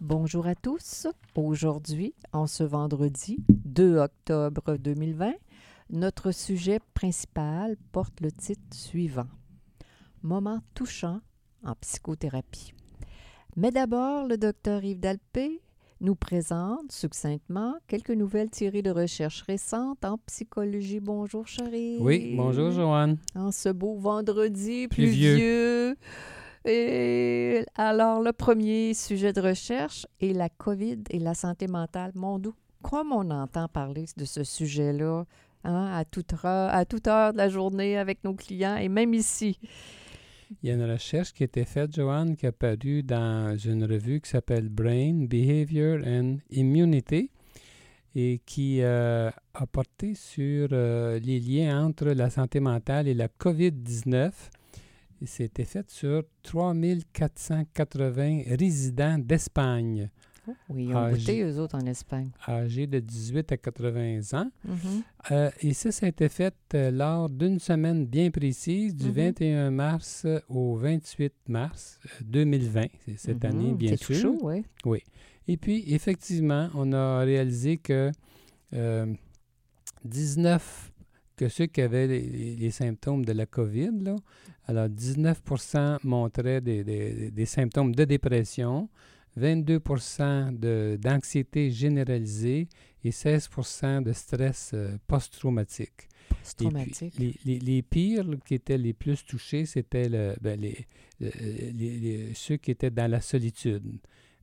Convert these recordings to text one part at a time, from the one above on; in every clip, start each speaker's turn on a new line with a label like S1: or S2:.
S1: Bonjour à tous. Aujourd'hui, en ce vendredi 2 octobre 2020, notre sujet principal porte le titre suivant Moment touchant en psychothérapie. Mais d'abord, le docteur Yves Dalpé nous présente succinctement quelques nouvelles tirées de recherches récentes en psychologie. Bonjour, chérie.
S2: Oui, bonjour, Joanne.
S1: En ce beau vendredi pluvieux. Et alors, le premier sujet de recherche est la COVID et la santé mentale. Mon doux, comme on entend parler de ce sujet-là hein, à, toute heure, à toute heure de la journée avec nos clients et même ici.
S2: Il y a une recherche qui a été faite, Joanne, qui a paru dans une revue qui s'appelle Brain, Behavior and Immunity et qui euh, a porté sur euh, les liens entre la santé mentale et la COVID-19. C'était fait sur 3480 résidents d'Espagne.
S1: Oh, oui, ils ont goûté, eux autres, en Espagne.
S2: Âgés de 18 à 80 ans. Mm-hmm. Euh, et ça, ça a été fait euh, lors d'une semaine bien précise, du 21 mm-hmm. mars au 28 mars 2020. Euh, C'est cette mm-hmm. année, bien sûr.
S1: chaud, oui.
S2: Oui. Et puis, effectivement, on a réalisé que 19 que ceux qui avaient les, symptômes de la COVID, là, alors 19 montraient des, des, des, symptômes de dépression, 22 d'anxiété généralisée et 16 de stress euh, post-traumatique.
S1: Post-traumatique.
S2: Les, les, pires qui étaient les plus touchés, c'était le, ben, les, ceux qui étaient dans la solitude.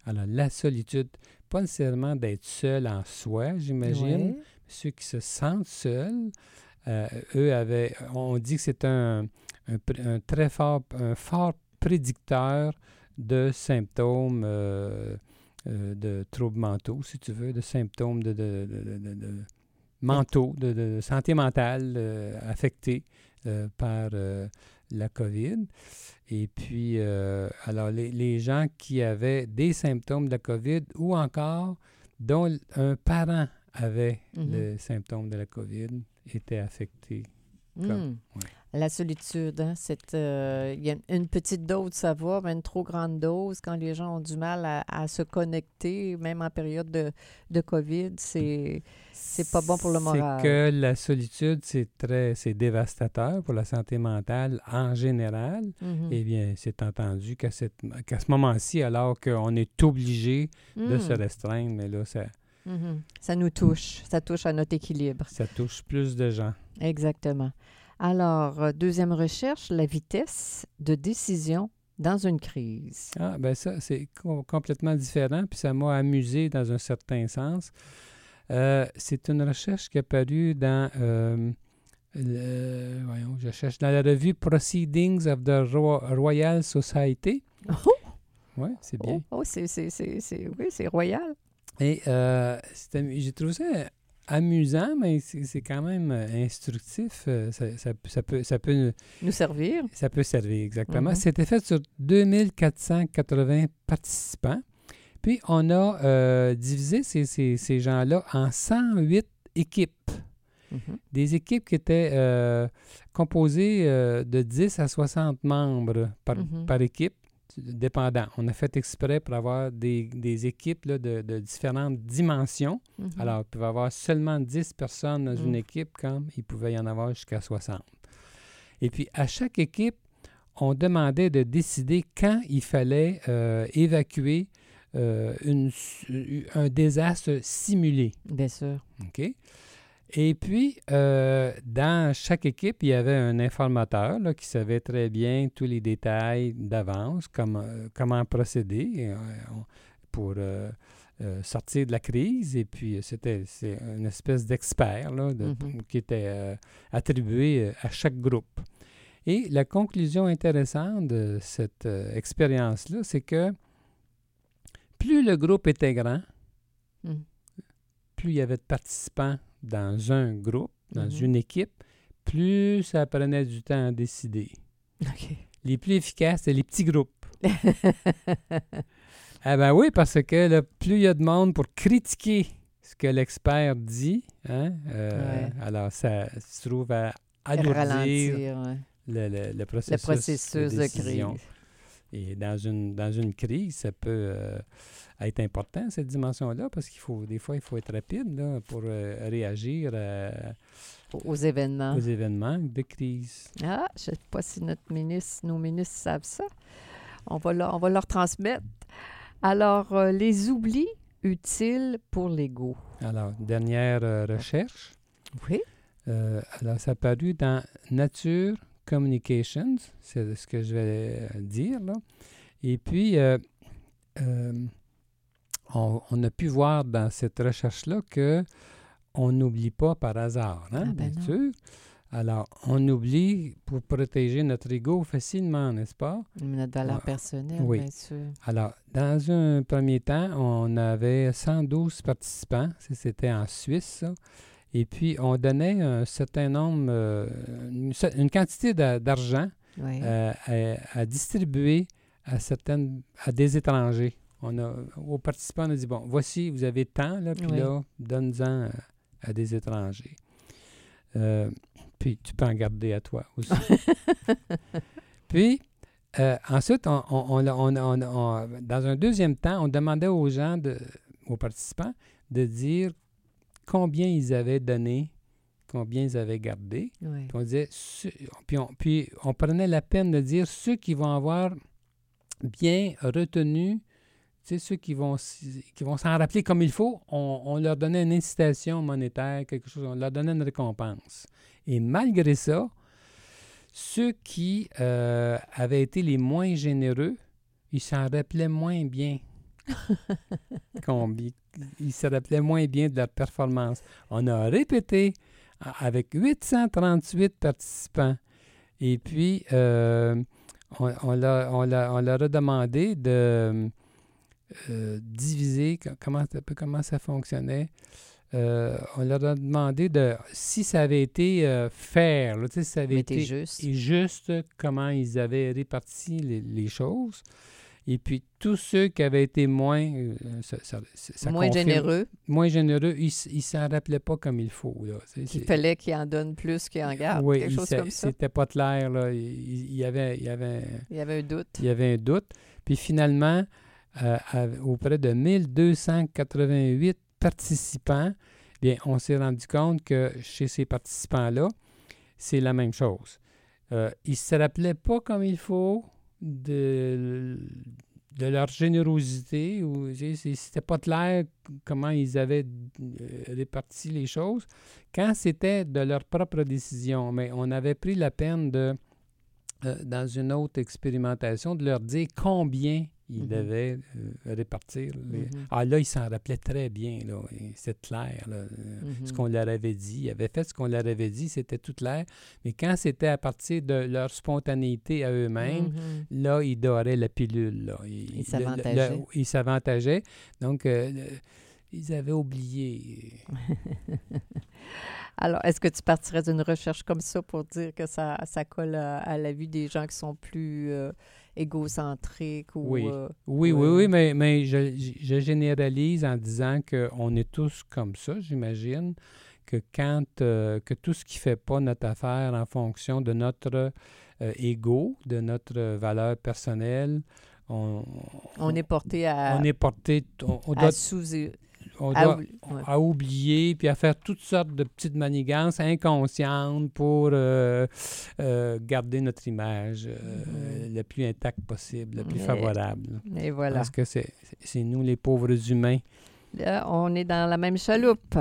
S2: Alors, la solitude, pas nécessairement d'être seul en soi, j'imagine, ceux qui se sentent seuls, eux avaient, on dit que c'est un, un, très fort, un fort prédicteur de symptômes euh, euh, de troubles mentaux, si tu veux, de symptômes de, de, de, mentaux, de, santé mentale euh, affectés par la COVID. Et puis, alors, les, les, gens qui avaient des symptômes de la COVID ou encore dont un parent avait mm-hmm. le symptôme de la COVID étaient affectés.
S1: Comme, mm. La solitude, hein, euh, il y a une petite dose, ça va, mais une trop grande dose, quand les gens ont du mal à, se connecter, même en période de, de COVID, c'est c'est pas bon pour le moral.
S2: C'est que la solitude, c'est très, c'est dévastateur pour la santé mentale en général. Mm-hmm. Eh bien, c'est entendu qu'à, qu'à ce moment-ci, alors qu'on est obligé de se mm. restreindre, mais là, ça...
S1: Mm-hmm. Ça nous touche, ça touche à notre équilibre.
S2: Ça touche plus de gens.
S1: Exactement. Alors, euh, deuxième recherche, la vitesse de décision dans une crise.
S2: Ah, ben ça, c'est complètement différent, puis ça m'a amusé dans un certain sens. Euh, c'est une recherche qui est apparue dans, euh, voyons, je cherche, dans la revue Proceedings of the Royal Society.
S1: Oh!
S2: Oui, c'est bien.
S1: Oh, oh c'est, oui, c'est royal.
S2: Et j'ai trouvé ça amusant, mais c'est quand même euh, instructif. Euh, ça, peut, ça peut
S1: nous servir.
S2: Ça peut servir, exactement. Mm-hmm. C'était fait sur 2480 participants. Puis, on a euh, divisé ces, ces, ces gens-là en 108 équipes. Mm-hmm. Des équipes qui étaient composées de 10 à 60 membres par, par équipe dépendant. On a fait exprès pour avoir des, des équipes de, de, différentes dimensions. Mhm. Alors, il pouvait y avoir seulement 10 personnes dans une mhm. équipe, comme il pouvait y en avoir jusqu'à 60. Et puis, à chaque équipe, on demandait de décider quand il fallait euh, évacuer euh, une, un désastre simulé.
S1: Bien sûr.
S2: OK? Et puis, euh, dans chaque équipe, il y avait un informateur qui savait très bien tous les détails d'avance, comment, euh, comment procéder euh, pour sortir de la crise. Et puis, c'était une espèce d'expert mm-hmm. qui était attribué à chaque groupe. Et la conclusion intéressante de cette expérience-là, c'est que plus le groupe était grand, mm plus il y avait de participants dans un groupe, dans
S1: Mhm.
S2: une équipe, plus ça prenait du temps à décider. Les plus efficaces, c'est les petits groupes. Ah ben oui, parce que là, plus il y a de monde pour critiquer ce que l'expert dit, hein, euh,
S1: Ouais.
S2: alors ça se trouve à alourdir
S1: Ralentir ouais.
S2: le, le- le
S1: le
S2: processus,
S1: de crise.
S2: Et dans une, dans une crise, ça peut euh, être important, cette dimension-là, parce qu'il faut, des fois, il faut être rapide là, pour euh, réagir à-
S1: Aux événements.
S2: aux événements de crise.
S1: Ah, je ne sais pas si notre ministre, nos ministres savent ça. On va, leur, on va leur transmettre. Alors, euh, les oublis utiles pour l'ego.
S2: Alors, dernière euh, recherche.
S1: Oui.
S2: Euh, alors, ça a paru dans Nature Communications, c'est ce que je vais euh, dire là. Et puis, euh, euh, on, on a pu voir dans cette recherche-là que on n'oublie pas par hasard, hein,
S1: Ah, ben
S2: bien sûr. Alors, on oublie pour protéger notre ego facilement, n'est-ce pas?
S1: Notre valeur
S2: Ah,
S1: personnelle,
S2: oui.
S1: bien sûr.
S2: Alors, dans un premier temps, on avait 112 participants, c'était en Suisse, ça. Et puis on donnait un certain nombre, euh, une, quantité d'a- d'argent
S1: Oui.
S2: euh, à, à distribuer à certaines, à des étrangers. On a, aux participants, on a dit bon, voici, vous avez tant, là, puis
S1: Oui.
S2: là, donne-en à, à des étrangers. Euh, puis tu peux en garder à toi aussi. puis euh, ensuite, on- on- on- dans un deuxième temps, on demandait aux gens, de, aux participants, de dire combien ils avaient donné, combien ils avaient gardé.
S1: oui.
S2: Puis on disait, ceux- puis on, puis on prenait la peine de dire ceux qui vont avoir bien retenu, tu sais, ceux qui vont, s- qui vont s'en rappeler comme il faut, on, on leur donnait une incitation monétaire, quelque chose, on leur donnait une récompense. Et malgré ça, ceux qui euh, avaient été les moins généreux, ils s'en rappelaient moins bien. Combien- ils se rappelaient moins bien de leur performance. On a répété avec 838 participants. Et puis, euh, on, on leur, on leur- on leur a demandé de euh, diviser, co- comment, comment ça fonctionnait. Euh, on leur a demandé de, si ça avait été euh, fair, là, si ça avait été
S1: juste.
S2: et juste comment ils avaient réparti les, les choses. Et puis, tous ceux qui avaient été moins, euh, ça- ça- ça
S1: Moins
S2: confirme-
S1: généreux,
S2: moins généreux, ils ne s'en rappelaient pas comme il faut. Là. C'est-
S1: fallait qu'il en donne plus qu'il en garde.
S2: oui,
S1: quelque
S2: il
S1: chose
S2: s'a-
S1: comme ça.
S2: C'était pas clair. Là. Il, il y avait, il, y avait,
S1: Il y avait un doute.
S2: il y avait un doute. Puis finalement, euh, à- auprès de 1288 participants, bien, on s'est rendu compte que chez ces participants-là, c'est la même chose. Euh, ils ne se rappelaient pas comme il faut de, leur générosité ou c'était pas clair comment ils avaient euh, réparti les choses quand c'était de leur propre décision. Mais on avait pris la peine de, euh, dans une autre expérimentation, de leur dire combien ils
S1: Mhm.
S2: devaient euh, répartir. les-
S1: Mhm.
S2: Ah là, ils s'en rappelaient très bien. là, C'est clair. là, euh, ce
S1: Mhm.
S2: qu'on leur avait dit. Ils avaient fait ce qu'on leur avait dit, c'était tout clair. Mais quand c'était à partir de leur spontanéité à eux-mêmes,
S1: Mhm.
S2: là, ils doraient la pilule. Là. Ils
S1: s'avantageaient.
S2: Ils s'avantageaient. Donc, euh, le- ils avaient oublié.
S1: Alors, est-ce que tu partirais d'une recherche comme ça pour dire que ça, ça colle à, à la vie des gens qui sont plus euh, égocentriques ou...
S2: Oui.
S1: euh,
S2: Oui, oui, oui, mais, mais je, je généralise en disant qu'on est tous comme ça, j'imagine, que quand euh, que tout ce qui ne fait pas notre affaire en fonction de notre euh, ego, de notre valeur personnelle, on,
S1: on est porté à,
S2: on est porté, on, on
S1: à
S2: doit,
S1: sous...
S2: on
S1: à
S2: doit-
S1: oubli- ouais.
S2: à oublier, puis à faire toutes sortes de petites manigances inconscientes pour euh, euh, garder notre image euh,
S1: Mhm.
S2: le plus intacte possible, le plus favorable.
S1: Et voilà.
S2: Parce que c'est nous, les pauvres humains.
S1: Là, on est dans la même chaloupe.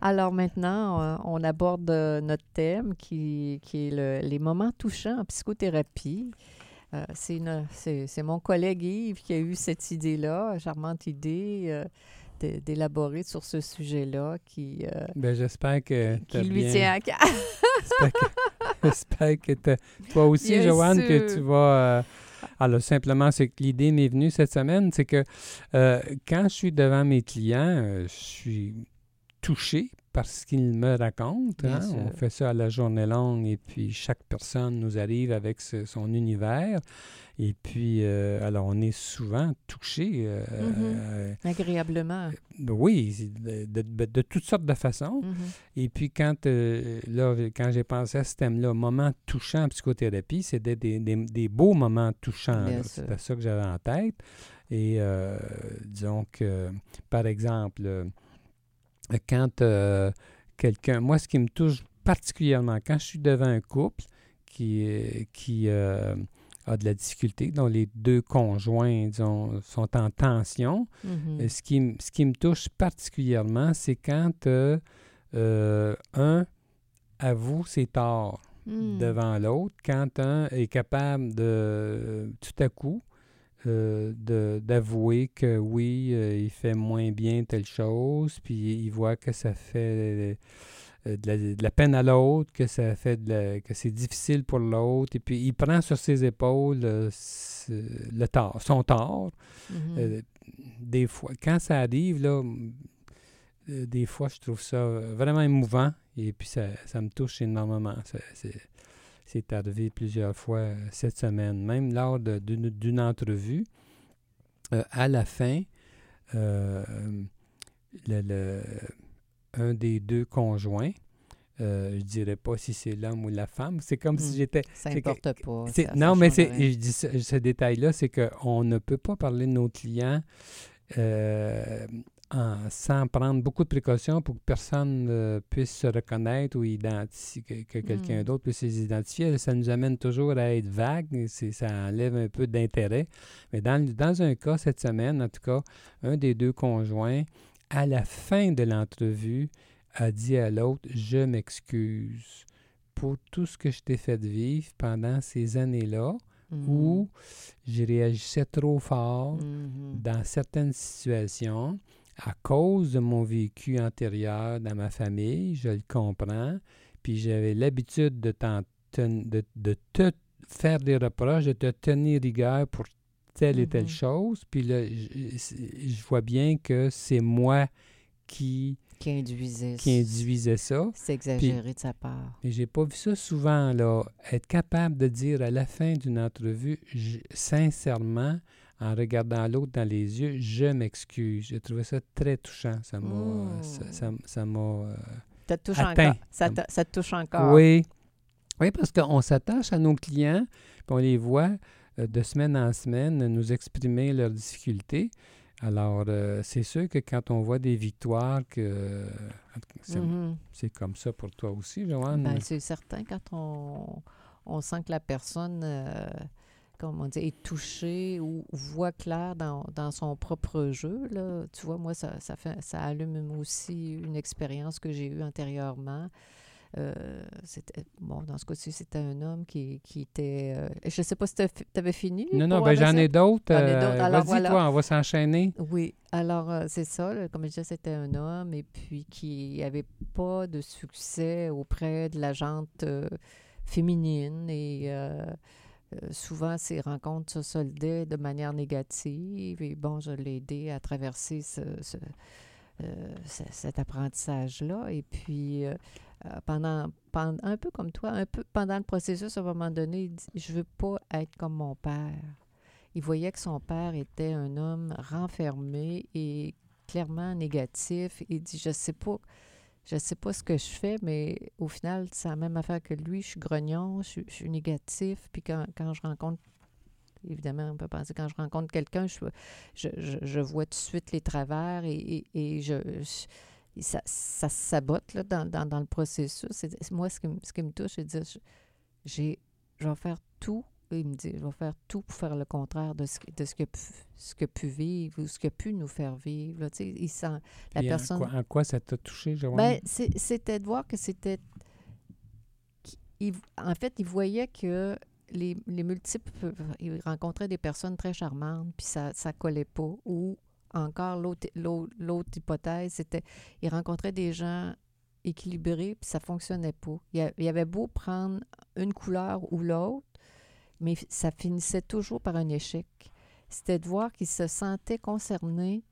S1: Alors maintenant, euh, on aborde notre thème qui, qui est le- les moments touchants en psychothérapie. Euh, c'est mon collègue Yves qui a eu cette idée-là, charmante idée euh, d'élaborer sur ce sujet-là qui, euh,
S2: Ben, j'espère que
S1: qui lui
S2: bien-
S1: tient à cœur.
S2: J'espère que, toi aussi,
S1: Bien
S2: Joanne, que tu vas... euh, alors, simplement, c'est que l'idée m'est venue cette semaine, c'est que euh, quand je suis devant mes clients, je suis touché par ce qu'il me raconte.
S1: Bien
S2: hein. On fait ça à la journée longue et puis chaque personne nous arrive avec ce- son univers. Et puis, euh, alors, on est souvent touché. euh,
S1: Mhm.
S2: euh,
S1: Agréablement.
S2: oui, de, de- de- de toutes sortes de façons.
S1: Mhm.
S2: Et puis, quand, là, quand j'ai pensé à ce thème-là, moment touchant en psychothérapie, c'était des, des, des beaux moments touchants. C'était ça que j'avais en tête. Et disons que, par exemple, quand euh, quelqu'un, moi, ce qui me touche particulièrement, quand je suis devant un couple qui, euh, qui euh, a de la difficulté, dont les deux conjoints, disons, sont en tension,
S1: Mhm.
S2: euh, Ce qui, ce qui me touche particulièrement, c'est quand euh, un avoue ses torts
S1: Mm.
S2: devant l'autre, quand un est capable de, tout à coup, euh, de- d'avouer que oui, euh, il fait moins bien telle chose, puis il voit que ça fait euh, de, la, de la peine à l'autre, que ça fait de la- que c'est difficile pour l'autre, et puis il prend sur ses épaules euh, le tort, son tort,
S1: Mhm.
S2: euh, des fois, quand ça arrive, là, des fois, je trouve ça vraiment émouvant et puis ça, ça me touche énormément. Ça- C'est, arrivé plusieurs fois euh, cette semaine, même lors d'une, entrevue. euh, à la fin, euh, le- le- un des deux conjoints, euh, je dirais pas si c'est l'homme ou la femme, c'est comme si
S1: Mm.
S2: j'étais
S1: ça n'importe pas. ça
S2: non, mais
S1: change
S2: c'est,
S1: rien.
S2: je dis ce, ce détail-là, c'est qu'on ne peut pas parler de nos clients euh, en- sans prendre beaucoup de précautions pour que personne euh, puisse se reconnaître ou identifier, que, que quelqu'un
S1: Mm.
S2: d'autre puisse les identifier. Ça nous amène toujours à être vague, ça enlève un peu d'intérêt. Mais dans, un cas, cette semaine, en tout cas, un des deux conjoints, à la fin de l'entrevue, a dit à l'autre, je m'excuse pour tout ce que je t'ai fait vivre pendant ces années-là où je réagissais trop fort
S1: Mhm.
S2: dans certaines situations à cause de mon vécu antérieur dans ma famille, je le comprends, puis j'avais l'habitude de, te faire des reproches, de te tenir rigueur pour telle et telle
S1: Mhm.
S2: chose, puis là, je, je vois bien que c'est moi qui,
S1: Qui induisait.
S2: qui ça.
S1: C'est exagéré de sa part.
S2: Mais j'ai pas vu ça souvent, là. Être capable de dire à la fin d'une entrevue, je- sincèrement, en regardant l'autre dans les yeux, je m'excuse. J'ai trouvé ça très touchant. Ça m'a. Ça, m'a. euh,
S1: Ça te touche
S2: Atteint.
S1: encore. Ça te, ça te touche encore.
S2: Oui. Oui, parce qu'on s'attache à nos clients, puis on les voit euh, de semaine en semaine nous exprimer leurs difficultés. Alors, euh, c'est sûr que quand on voit des victoires, que cas, c'est comme ça pour toi aussi, Joanne.
S1: Ben, c'est certain quand on, on sent que la personne euh, comment dire, est touchée ou voit clair dans, dans son propre jeu. Là. Tu vois, moi, ça, ça, fait, ça allume aussi une expérience que j'ai eue antérieurement. Euh, c'était- bon, dans ce cas-ci, c'était un homme qui, qui était. euh, je ne sais pas si tu avais fini.
S2: Non, non, ben, j'en ai d'autres. Euh, Vas-y,
S1: voilà.
S2: toi, on va s'enchaîner.
S1: Oui, alors c'est ça, là, comme je disais, c'était un homme et puis qui n'avait pas de succès auprès de la gente féminine et souvent ces rencontres se soldaient de manière négative et bon, je l'ai aidé à traverser ce, euh, ce- cet apprentissage-là et puis euh, euh, pendant, pendant, un peu comme toi, un peu pendant le processus, à un moment donné, il dit, je veux pas être comme mon père. Il voyait que son père était un homme renfermé et clairement négatif. Il dit, je sais pas, je sais pas ce que je fais, mais au final, c'est la même affaire que lui. Je suis grognon, je, suis- négatif. Puis quand, quand je rencontre, évidemment, on peut penser, quand je rencontre quelqu'un, je, vois tout de suite les travers et, et, et je, ça, ça se sabote là, dans, dans, dans le processus. Moi, ce qui, me- ce qui me touche, c'est de dire, j'ai, je vais faire tout il me dit, je vais faire tout pour faire le contraire de ce, que- de ce que pu, ce que pu vivre ou ce que pu nous faire vivre. Là, il sent, la
S2: Puis en
S1: personne...
S2: quoi- En, quoi ça t'a touché, Joanne?
S1: Ben, c'était de voir que c'était... en fait, il voyait que les, les multiples... Il rencontrait des personnes très charmantes, puis ça ça collait pas. Ou encore, l'autre hypothèse, c'était... Il rencontrait des gens équilibrés, puis ça fonctionnait pas. Il, y avait beau prendre une couleur ou l'autre, mais ça finissait toujours par un échec. C'était de voir qu'il se sentait concerné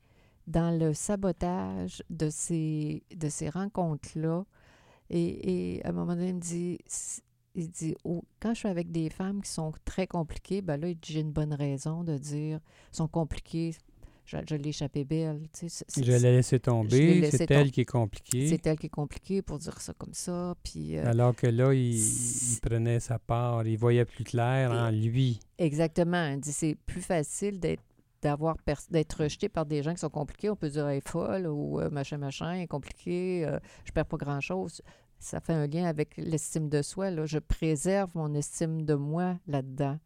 S1: dans le sabotage de ces, de ces rencontres-là. Et, et à un moment donné, il me dit, il dit oh, quand je suis avec des femmes qui sont très compliquées, ben là, j'ai une bonne raison de dire, sont compliquées, je, je l'ai échappé belle. Tu sais,
S2: Je l'ai laissé
S1: l'ai
S2: tomber, c'est
S1: tom-
S2: elle qui est compliquée.
S1: c'est elle qui est compliquée pour dire ça comme ça. Puis, euh,
S2: Alors que là, il, prenait sa part, il voyait plus clair en lui.
S1: Exactement. Dit c'est plus facile d'être d'avoir d'être rejeté par des gens qui sont compliqués. On peut dire elle est folle ou euh, machin machin est compliqué. euh, je perds pas grand chose. Ça fait un lien avec l'estime de soi. Là. Je préserve mon estime de moi là-dedans.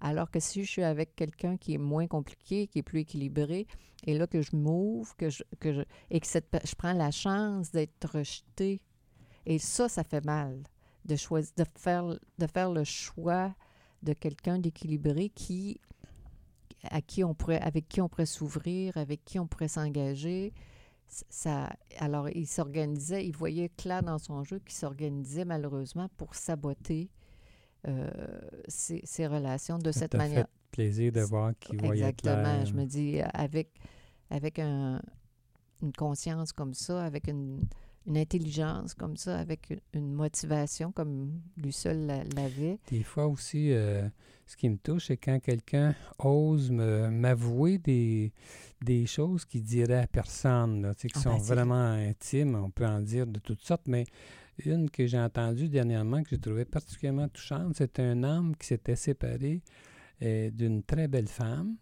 S1: Alors que si je suis avec quelqu'un qui est moins compliqué, qui est plus équilibré, et là que je m'ouvre, que je, que je, et que cette, je prends la chance d'être rejeté, et ça, ça fait mal de choisir, de faire, de faire le choix de quelqu'un d'équilibré qui à qui on pourrait avec qui on pourrait s'ouvrir, avec qui on pourrait s'engager. Ça, alors, il s'organisait, il voyait clair dans son jeu qu'il s'organisait malheureusement pour saboter euh, ces, relations de
S2: Ça
S1: cette manière.
S2: fait plaisir de voir qu'il voyait
S1: Exactement. Je me dis, avec, avec un- une conscience comme ça, avec une, une intelligence comme ça, avec une, une motivation comme lui seul la- l'avait.
S2: Des fois aussi, euh, ce qui me touche, c'est quand quelqu'un ose m'avouer des, des choses qu'il dirait à personne, là, tu sais, qui
S1: Ah
S2: sont
S1: ben,
S2: vraiment intimes. On peut en dire de toutes sortes, mais une que j'ai entendue dernièrement, que j'ai trouvée particulièrement touchante, c'est un homme qui s'était séparé euh, d'une très belle femme.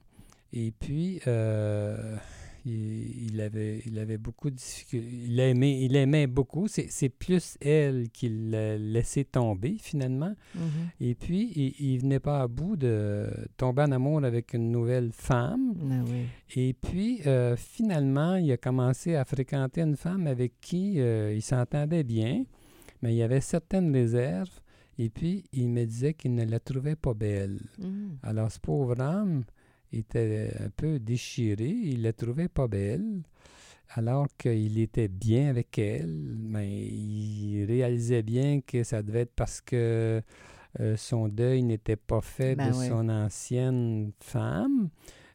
S2: Et puis, euh, il, il avait, il avait beaucoup de difficultés. Il aimait, il aimait beaucoup. C'est plus elle qui l'a laissé tomber, finalement.
S1: Mhm.
S2: Et puis, il, il venait pas à bout de tomber en amour avec une nouvelle femme.
S1: Ah oui.
S2: Et puis, euh, finalement, il a commencé à fréquenter une femme avec qui euh, il s'entendait bien, mais il y avait certaines réserves. Et puis, il me disait qu'il ne la trouvait pas belle.
S1: Mhm.
S2: Alors, ce pauvre homme était un peu déchiré. Il la trouvait pas belle. Alors qu'il était bien avec elle, mais il réalisait bien que ça devait être parce que euh, son deuil n'était pas fait
S1: Ben
S2: de
S1: oui.
S2: son ancienne femme,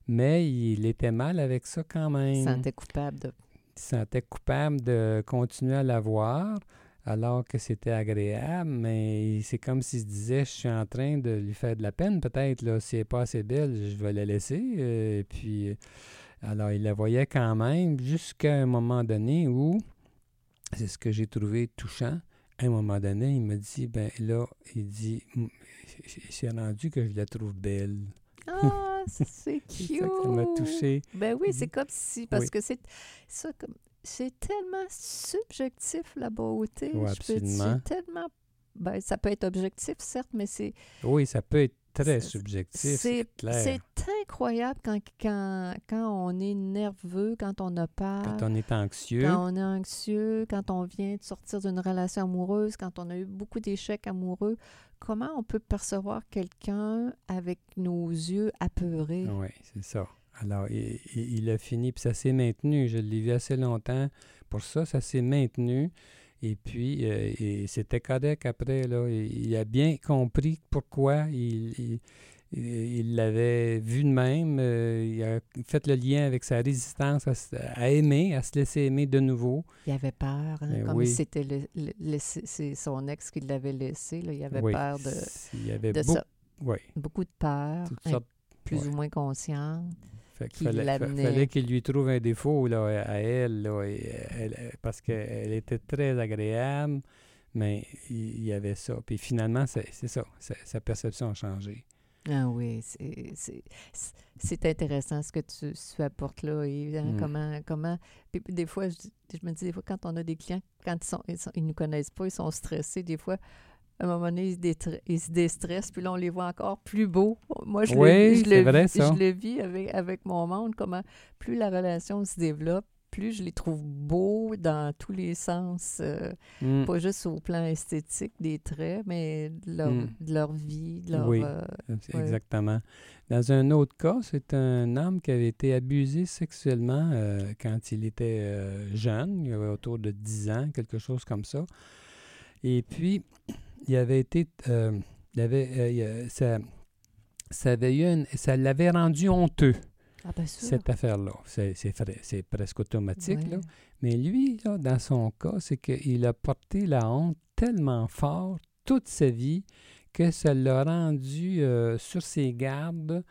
S2: mais il était mal avec ça quand
S1: Il
S2: même.
S1: se sentait coupable de.
S2: Il se sentait coupable de continuer à la voir alors que c'était agréable, mais c'est comme s'il se disait, je suis en train de lui faire de la peine peut-être, là, si elle n'est pas assez belle, je vais la laisser. euh, et puis, euh, alors il la voyait quand même jusqu'à un moment donné où, c'est ce que j'ai trouvé touchant, à un moment donné, il me dit, ben là, il dit, il s'est rendu que je la trouve belle.
S1: Ah, c'est
S2: C'est
S1: cute.
S2: ça m'a touché.
S1: Ben oui, c'est comme si. Parce
S2: Oui.
S1: que c'est. Ça, comme. C'est tellement subjectif, la beauté.
S2: Oui,
S1: peux
S2: absolument.
S1: C'est tellement. Ben, ça peut être objectif, certes, mais c'est.
S2: Oui, ça peut être très subjectif,
S1: C'est
S2: c'est clair.
S1: c'est incroyable quand, quand, quand on est nerveux, quand on a peur.
S2: Quand on est anxieux,
S1: Quand on est anxieux, quand on vient de sortir d'une relation amoureuse, quand on a eu beaucoup d'échecs amoureux, comment on peut percevoir quelqu'un avec nos yeux apeurés?
S2: Oui, c'est ça. Alors, il, a fini, puis ça s'est maintenu. Je l'ai vu assez longtemps. Pour ça, ça s'est maintenu. Et puis, euh, et c'était correct après. Là, il, il a bien compris pourquoi il, l'avait vu de même. euh, il a fait le lien avec sa résistance à, aimer, à se laisser aimer de nouveau.
S1: Il avait peur, hein,
S2: Ben
S1: comme
S2: oui.
S1: si c'était le- le- laissé- c'est son ex qui l'avait laissé. là. Il avait
S2: Oui,
S1: peur de,
S2: s- Il y avait
S1: de
S2: beau-
S1: ça.
S2: oui,
S1: Beaucoup de peur, hein,
S2: sortes.
S1: plus
S2: ouais.
S1: ou moins consciente.
S2: Fait qu'il fallait, qu'il lui trouve un défaut là, à elle, là, elle- parce qu'elle était très agréable, mais il y avait ça. Puis finalement, c'est c'est ça, sa, perception a changé.
S1: Ah oui, c'est- c'est c'est- c'est intéressant ce que tu, tu apportes là, Yves, hein,
S2: Mm.
S1: comment, comment... Puis, puis des fois, je, je me dis, des fois, quand on a des clients, quand ils sont, ils, sont- ils nous connaissent pas, ils sont stressés, des fois, à un moment donné, ils se, détre- ils se déstressent, puis là, on les voit encore plus beaux. Moi, je
S2: Oui,
S1: le, je le-
S2: vrai, ça.
S1: Je le vis avec, avec mon monde, comment plus la relation se développe, plus je les trouve beaux dans tous les sens, euh,
S2: Mm.
S1: pas juste au plan esthétique des traits, mais de leur,
S2: Mm.
S1: de leur vie, de leur...
S2: Oui.
S1: euh, Ouais.
S2: Exactement. Dans un autre cas, c'est un homme qui avait été abusé sexuellement euh, quand il était euh, jeune, il avait autour de 10 ans, quelque chose comme ça. Et puis, il avait été. euh, il avait, euh, ça, ça, avait eu une- ça l'avait rendu honteux.
S1: Ah, sûr.
S2: cette affaire-là. C'est, presque automatique,
S1: Ouais.
S2: là. Mais lui, là, dans son cas, c'est qu'il a porté la honte tellement fort toute sa vie que ça l'a rendu euh, sur ses gardes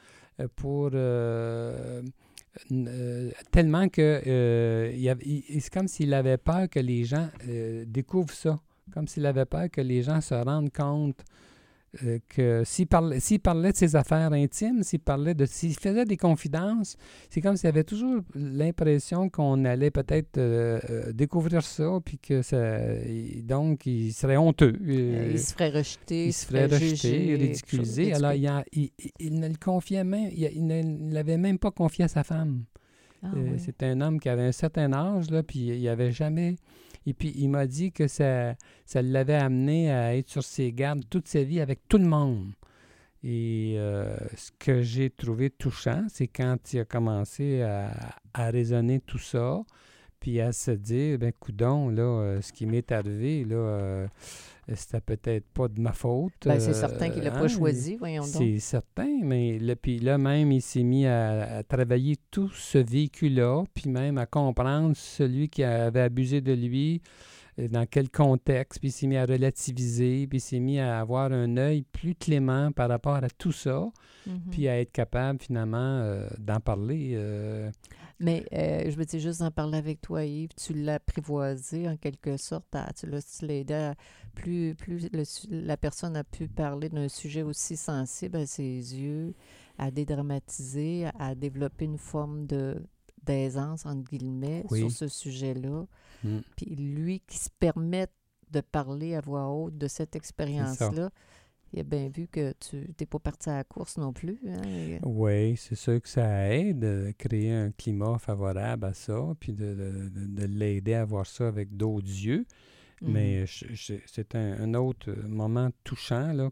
S2: pour... euh, euh, tellement que il c'est comme s'il avait peur que les gens découvrent ça. Comme s'il avait peur que les gens se rendent compte euh, que s'il parlait, de ses affaires intimes, s'il parlait de s'il faisait des confidences, c'est comme s'il avait toujours l'impression qu'on allait peut-être euh, euh, découvrir ça, puis que ça, donc il serait honteux.
S1: Il se ferait rejeter.
S2: il se ferait rejeter,
S1: juger,
S2: ridiculiser. Alors, il, a- il- il- il ne le confiait même, il, ne l'avait même pas confié à sa femme.
S1: Ah, oui.
S2: C'était un homme qui avait un certain âge, là, puis il avait jamais. Et puis, il m'a dit que ça, ça l'avait amené à être sur ses gardes toute sa vie avec tout le monde. Et euh, ce que j'ai trouvé touchant, c'est quand il a commencé à, à raisonner tout ça, puis à se dire, ben coudon, là, euh, ce qui m'est arrivé, là, euh, c'était peut-être pas de ma faute.
S1: Ben, c'est
S2: euh,
S1: certain qu'il l'a
S2: hein,
S1: pas choisi, voyons donc.
S2: c'est certain, mais là, puis là même, il s'est mis à, à travailler tout ce véhicule-là, puis même à comprendre celui qui avait abusé de lui, euh, dans quel contexte, puis il s'est mis à relativiser, puis il s'est mis à avoir un œil plus clément par rapport à tout ça,
S1: Mhm.
S2: puis à être capable finalement d'en parler.
S1: Mais euh, je veux dire, juste d'en parler avec toi, Yves, tu l'as apprivoisé en quelque sorte. à- tu l'as aidé à- plus, plus le su- la personne a pu parler d'un sujet aussi sensible à ses yeux, à dédramatiser, à, à développer une forme de d'aisance, entre guillemets,
S2: Oui.
S1: sur ce sujet-là.
S2: mm.
S1: Puis lui qui se permet de parler à voix haute de cette expérience-là, il a bien vu que tu n'es pas parti à la course non plus. hein,
S2: Oui, c'est sûr que ça aide de créer un climat favorable à ça, puis de, de- de- de l'aider à voir ça avec d'autres yeux. Mais je- c'est un, un autre moment touchant, là,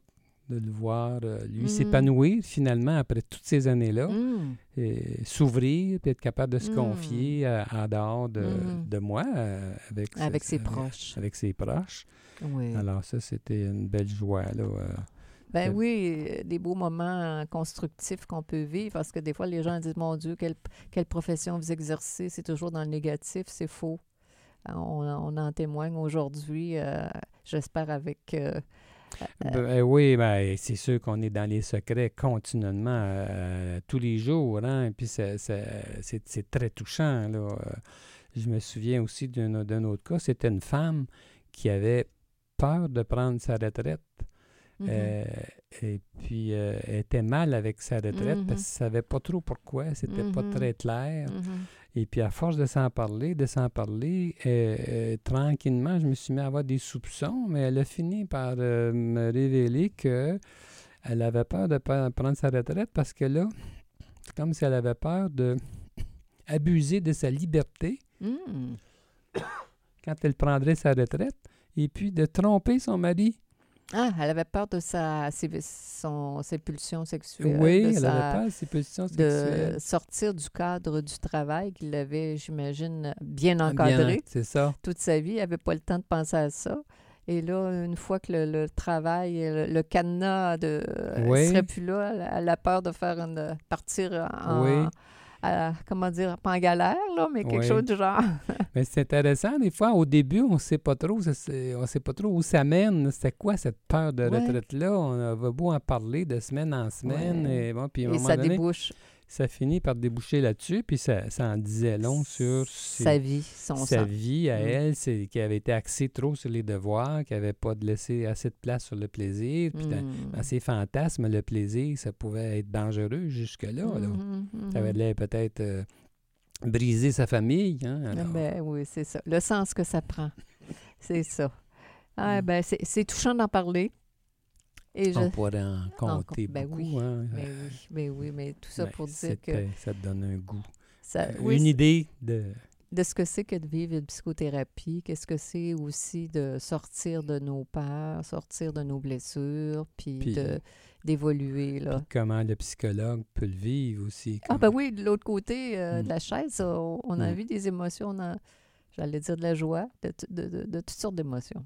S2: de le voir, euh, lui,
S1: Mhm.
S2: s'épanouir finalement après toutes ces années-là,
S1: Mm.
S2: et s'ouvrir, puis être capable de se
S1: Mhm.
S2: confier à- en dehors de,
S1: Mhm.
S2: de moi, euh, avec,
S1: Avec ses proches.
S2: Avec ses proches.
S1: Oui.
S2: Alors ça, c'était une belle joie, là. euh.
S1: Ben oui, des beaux moments constructifs qu'on peut vivre parce que des fois, les gens disent Mon Dieu, quelle, quelle profession vous exercez? C'est toujours dans le négatif, c'est faux. On, on en témoigne aujourd'hui, euh, j'espère, avec. euh,
S2: Ben, oui, ben, c'est sûr qu'on est dans les secrets continuellement, euh, tous les jours, hein, et puis c'est très touchant, là. Euh, Je me souviens aussi d'un autre cas, c'était une femme qui avait peur de prendre sa retraite,
S1: mhm.
S2: euh, et puis euh, elle était mal avec sa retraite
S1: Mhm.
S2: parce qu'elle ne savait pas trop pourquoi, c'était pas
S1: Mhm.
S2: très clair. Et puis, à force de s'en parler, de s'en parler, euh, euh, tranquillement, je me suis mis à avoir des soupçons, mais elle a fini par euh, me révéler que elle avait peur de prendre sa retraite parce que là, c'est comme si elle avait peur de abuser de sa liberté
S1: Mm.
S2: quand elle prendrait sa retraite et puis de tromper son mari.
S1: Ah, elle avait peur de sa, ses, son- ses pulsions sexuelles.
S2: oui, elle
S1: sa-
S2: avait peur de ses positions sexuelles.
S1: de sortir du cadre du travail qu'il avait, j'imagine, bien
S2: Bien,
S1: encadré
S2: C'est ça.
S1: toute sa vie. Il n'avait pas le temps de penser à ça. Et là, une fois que le, le travail, le, le cadenas de,
S2: Oui.
S1: serait plus là, elle, elle a peur de faire une, partir en,
S2: Oui.
S1: À- comment dire, pas en galère, là, mais quelque
S2: Oui.
S1: chose du genre.
S2: Mais c'est intéressant, des fois, au début, on ne sait pas trop, c'est- on sait pas trop où ça mène. C'était quoi cette peur de retraite-là? On va beau en parler de semaine en semaine.
S1: Ouais.
S2: Et, bon, puis à un
S1: Et
S2: moment
S1: ça
S2: donné,
S1: débouche
S2: ça finit par déboucher là-dessus, puis ça, ça en disait long sur ses-
S1: sa vie, son
S2: sa
S1: sang.
S2: vie à
S1: Mm.
S2: elle, c'est qui avait été axée trop sur les devoirs, qui n'avait pas de laissé assez de place sur le plaisir. Puis dans,
S1: Mm.
S2: dans ses fantasmes, le plaisir, ça pouvait être dangereux jusque-là. là.
S1: Mhm, mhm.
S2: Ça avait l'air peut-être euh, briser sa famille. Hein,
S1: Ah
S2: alors.
S1: Ben oui, c'est ça. Le sens que ça prend. C'est ça. Ah,
S2: Mm.
S1: ben, c'est touchant d'en parler. Et je...
S2: On pourrait en compter
S1: ben
S2: beaucoup.
S1: oui,
S2: hein.
S1: Mais oui, mais oui, mais tout ça
S2: Ben,
S1: pour dire que
S2: Ça te donne un goût.
S1: ça,
S2: Euh,
S1: oui,
S2: une idée de...
S1: de ce que c'est que de vivre une psychothérapie, qu'est-ce que c'est aussi de sortir de nos peurs, sortir de nos blessures, puis,
S2: Puis-
S1: de d'évoluer là.
S2: puis comment le psychologue peut le vivre aussi.
S1: Ah ben oui, de l'autre côté euh,
S2: Mm.
S1: de la chaise, on, on a
S2: Mm.
S1: vu des émotions, on a- j'allais dire de la joie, de, t- de- de- de toutes sortes d'émotions.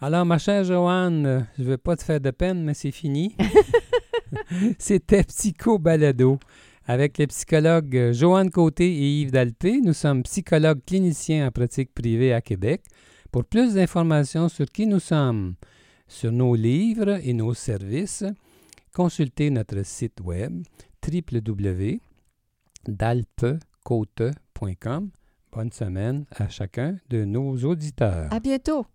S2: Alors, ma chère Joanne, euh, je ne veux pas te faire de peine, mais c'est fini. C'était Psycho Balado avec les psychologues Joanne Côté et Yves Dalpé. Nous sommes psychologues cliniciens en pratique privée à Québec. Pour plus d'informations sur qui nous sommes, sur nos livres et nos services, consultez notre site web www.dalpecote.com. Bonne semaine à chacun de nos auditeurs.
S1: À bientôt.